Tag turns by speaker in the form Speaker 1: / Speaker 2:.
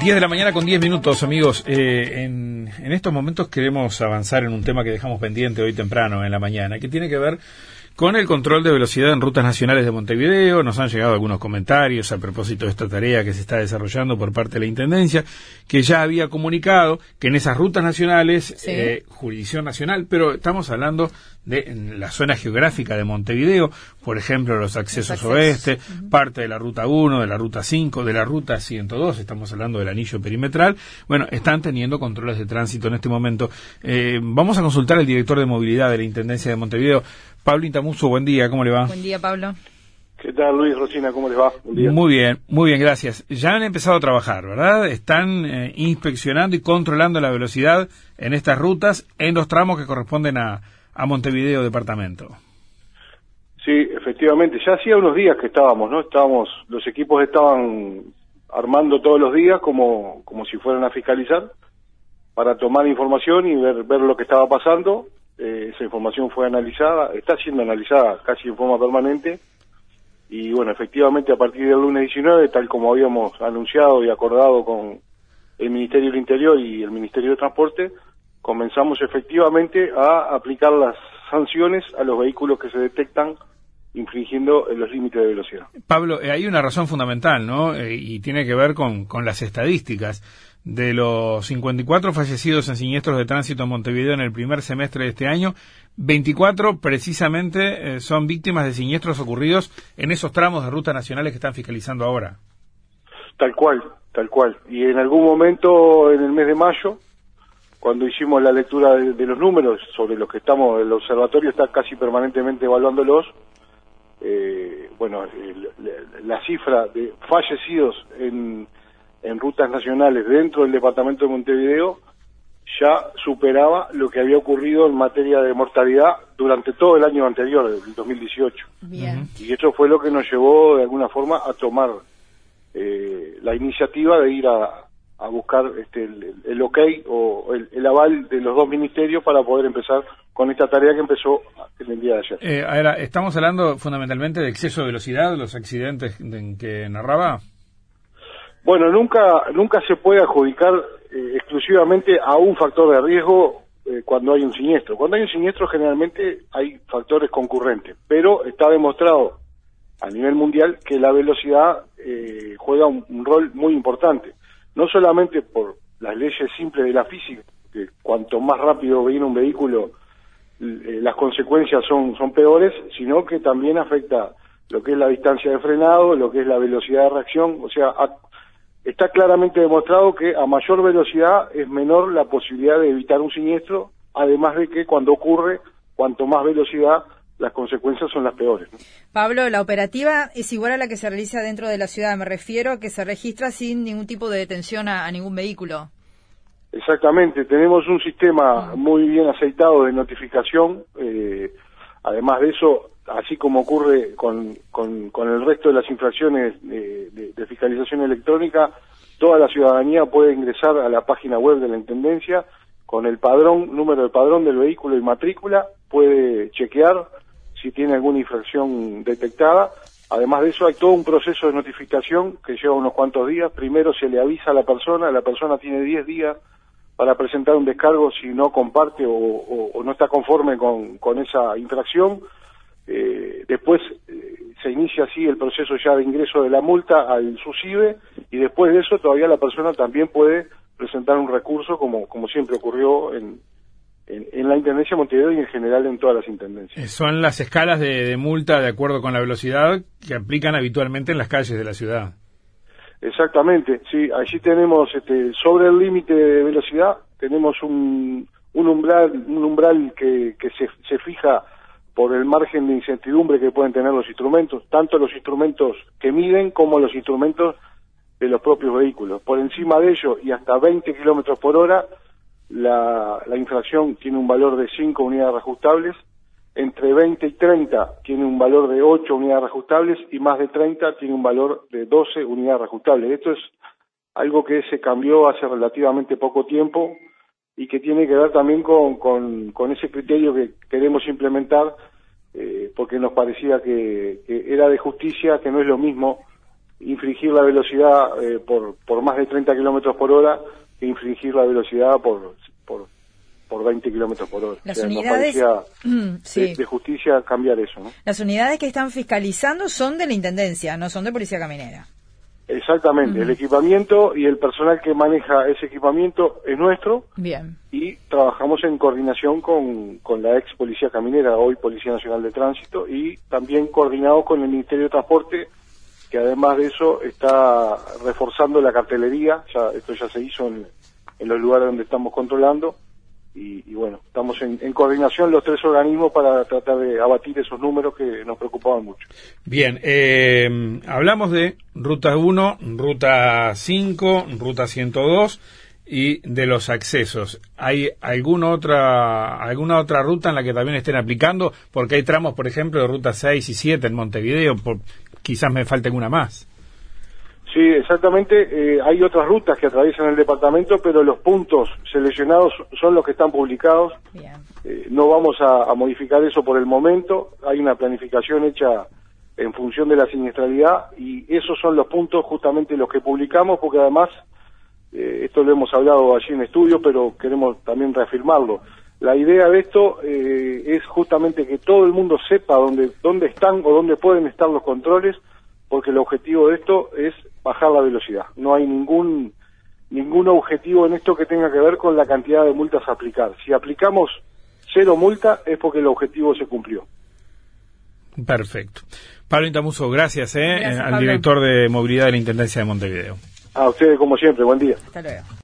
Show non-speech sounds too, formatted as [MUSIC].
Speaker 1: 10 de la mañana con 10 minutos, amigos. Eh, en, en estos momentos queremos avanzar en un tema que dejamos pendiente hoy temprano en la mañana, que tiene que ver con el control de velocidad en rutas nacionales de Montevideo, nos han llegado algunos comentarios a propósito de esta tarea que se está desarrollando por parte de la Intendencia, que ya había comunicado que en esas rutas nacionales, eh, jurisdicción nacional, pero estamos hablando de la zona geográfica de Montevideo, por ejemplo, los accesos, oeste, parte de la ruta 1, de la ruta 5, de la ruta 102, estamos hablando del anillo perimetral, bueno, están teniendo controles de tránsito en este momento. Eh, vamos a consultar al director de movilidad de la Intendencia de Montevideo, Pablo Intamuso, buen día, ¿cómo le va?
Speaker 2: Buen día, Pablo.
Speaker 3: ¿Qué tal, Luis Rosina? ¿Cómo les va?
Speaker 1: Muy bien, muy bien, gracias. Ya han empezado a trabajar, ¿verdad? Están eh, inspeccionando y controlando la velocidad en estas rutas en los tramos que corresponden a, a Montevideo departamento.
Speaker 3: Sí, efectivamente. Ya hacía unos días que estábamos, ¿no? Estábamos, los equipos estaban armando todos los días como, como si fueran a fiscalizar para tomar información y ver, ver lo que estaba pasando eh, esa información fue analizada, está siendo analizada casi en forma permanente. Y bueno, efectivamente a partir del lunes 19, tal como habíamos anunciado y acordado con el Ministerio del Interior y el Ministerio de Transporte, comenzamos efectivamente a aplicar las sanciones a los vehículos que se detectan infringiendo los límites de velocidad.
Speaker 1: Pablo, eh, hay una razón fundamental, ¿no? Eh, y tiene que ver con, con las estadísticas de los 54 fallecidos en siniestros de tránsito en Montevideo en el primer semestre de este año, 24 precisamente eh, son víctimas de siniestros ocurridos en esos tramos de rutas nacionales que están fiscalizando ahora.
Speaker 3: Tal cual, tal cual. Y en algún momento en el mes de mayo, cuando hicimos la lectura de, los números sobre los que estamos, el observatorio está casi permanentemente evaluándolos, eh, bueno, la cifra de fallecidos en en rutas nacionales dentro del departamento de Montevideo ya superaba lo que había ocurrido en materia de mortalidad durante todo el año anterior, el 2018. Y eso fue lo que nos llevó de alguna forma a tomar eh, la iniciativa de ir a, a buscar este, el, ok o el, aval de los dos ministerios para poder empezar con esta tarea que empezó en el día de ayer.
Speaker 1: Eh, ahora, estamos hablando fundamentalmente de exceso de velocidad, los accidentes en que narraba.
Speaker 3: Bueno, nunca, nunca se puede adjudicar eh, exclusivamente a un factor de riesgo eh, cuando hay un siniestro. Cuando hay un siniestro generalmente hay factores concurrentes, pero está demostrado a nivel mundial que la velocidad eh, juega un, rol muy importante, no solamente por las leyes simples de la física, que cuanto más rápido viene un vehículo las consecuencias son, son peores, sino que también afecta lo que es la distancia de frenado, lo que es la velocidad de reacción, o sea, está claramente demostrado que a mayor velocidad es menor la posibilidad de evitar un siniestro, además de que cuando ocurre, cuanto más velocidad, las consecuencias son las peores.
Speaker 2: Pablo, la operativa es igual a la que se realiza dentro de la ciudad, me refiero a que se registra sin ningún tipo de detención a, ningún vehículo.
Speaker 3: Exactamente, tenemos un sistema muy bien aceitado de notificación, eh, además de eso, así como ocurre con, con, el resto de las infracciones de, fiscalización electrónica, toda la ciudadanía puede ingresar a la página web de la Intendencia con el padrón, número de padrón del vehículo y matrícula, puede chequear si tiene alguna infracción detectada. Además de eso, hay todo un proceso de notificación que lleva unos cuantos días. Primero se le avisa a la persona, la persona tiene 10 días para presentar un descargo si no comparte o, no está conforme con, esa infracción eh, después eh, se inicia así el proceso ya de ingreso de la multa al SUSIBE y después de eso todavía la persona también puede presentar un recurso como, como siempre ocurrió en, en, la Intendencia de Montevideo y en general en todas las intendencias.
Speaker 1: Eh, son las escalas de, multa de acuerdo con la velocidad que aplican habitualmente en las calles de la ciudad.
Speaker 3: Exactamente, sí, allí tenemos este, sobre el límite de velocidad tenemos un, un umbral un umbral que, se, se fija por el margen de incertidumbre que pueden tener los instrumentos, tanto los instrumentos que miden como los instrumentos de los propios vehículos. Por encima de ello y hasta 20 kilómetros por hora, la, infracción tiene un valor de 5 unidades reajustables, entre 20 y 30 tiene un valor de 8 unidades reajustables y más de 30 tiene un valor de 12 unidades reajustables. Esto es algo que se cambió hace relativamente poco tiempo y que tiene que ver también con, ese criterio que queremos implementar, eh, porque nos parecía que, era de justicia, que no es lo mismo infringir la velocidad eh, por, por más de 30 kilómetros por hora que infringir la velocidad por, por, por 20 kilómetros por hora.
Speaker 2: Las unidades mm, [CLEARS THROAT]
Speaker 3: de, justicia cambiar eso. ¿no?
Speaker 2: Las unidades que están fiscalizando son de la Intendencia, no son de Policía Caminera.
Speaker 3: Exactamente, el equipamiento y el personal que maneja ese equipamiento es nuestro.
Speaker 2: Bien.
Speaker 3: Y trabajamos en coordinación con, con la ex Policía Caminera, hoy Policía Nacional de Tránsito, y también coordinado con el Ministerio de Transporte, que además de eso está reforzando la cartelería, ya, esto ya se hizo en, en los lugares donde estamos controlando, y, bueno, estamos en, coordinación los tres organismos para tratar de abatir esos números que nos preocupaban mucho.
Speaker 1: Bien, eh, hablamos de Ruta 1, Ruta 5, Ruta 102 y de los accesos. ¿Hay alguna otra, alguna otra ruta en la que también estén aplicando? Porque hay tramos, por ejemplo, de Ruta 6 y 7 en Montevideo, quizás me falte alguna más.
Speaker 3: Sí, exactamente. Eh, hay otras rutas que atraviesan el departamento, pero los puntos seleccionados son los que están publicados. Eh, no vamos a, modificar eso por el momento. Hay una planificación hecha en función de la siniestralidad y esos son los puntos justamente los que publicamos, porque además, eh, esto lo hemos hablado allí en estudio, pero queremos también reafirmarlo. La idea de esto es justamente que todo el mundo sepa dónde, dónde están o dónde pueden estar los controles, porque el objetivo de esto es bajar la velocidad. No hay ningún ningún objetivo en esto que tenga que ver con la cantidad de multas a aplicar. Si aplicamos cero multa es porque el objetivo se cumplió.
Speaker 1: Perfecto. Pablo Intamuso, gracias, eh, al director de movilidad de la Intendencia de Montevideo.
Speaker 3: A ustedes como siempre, buen día.
Speaker 2: Hasta luego.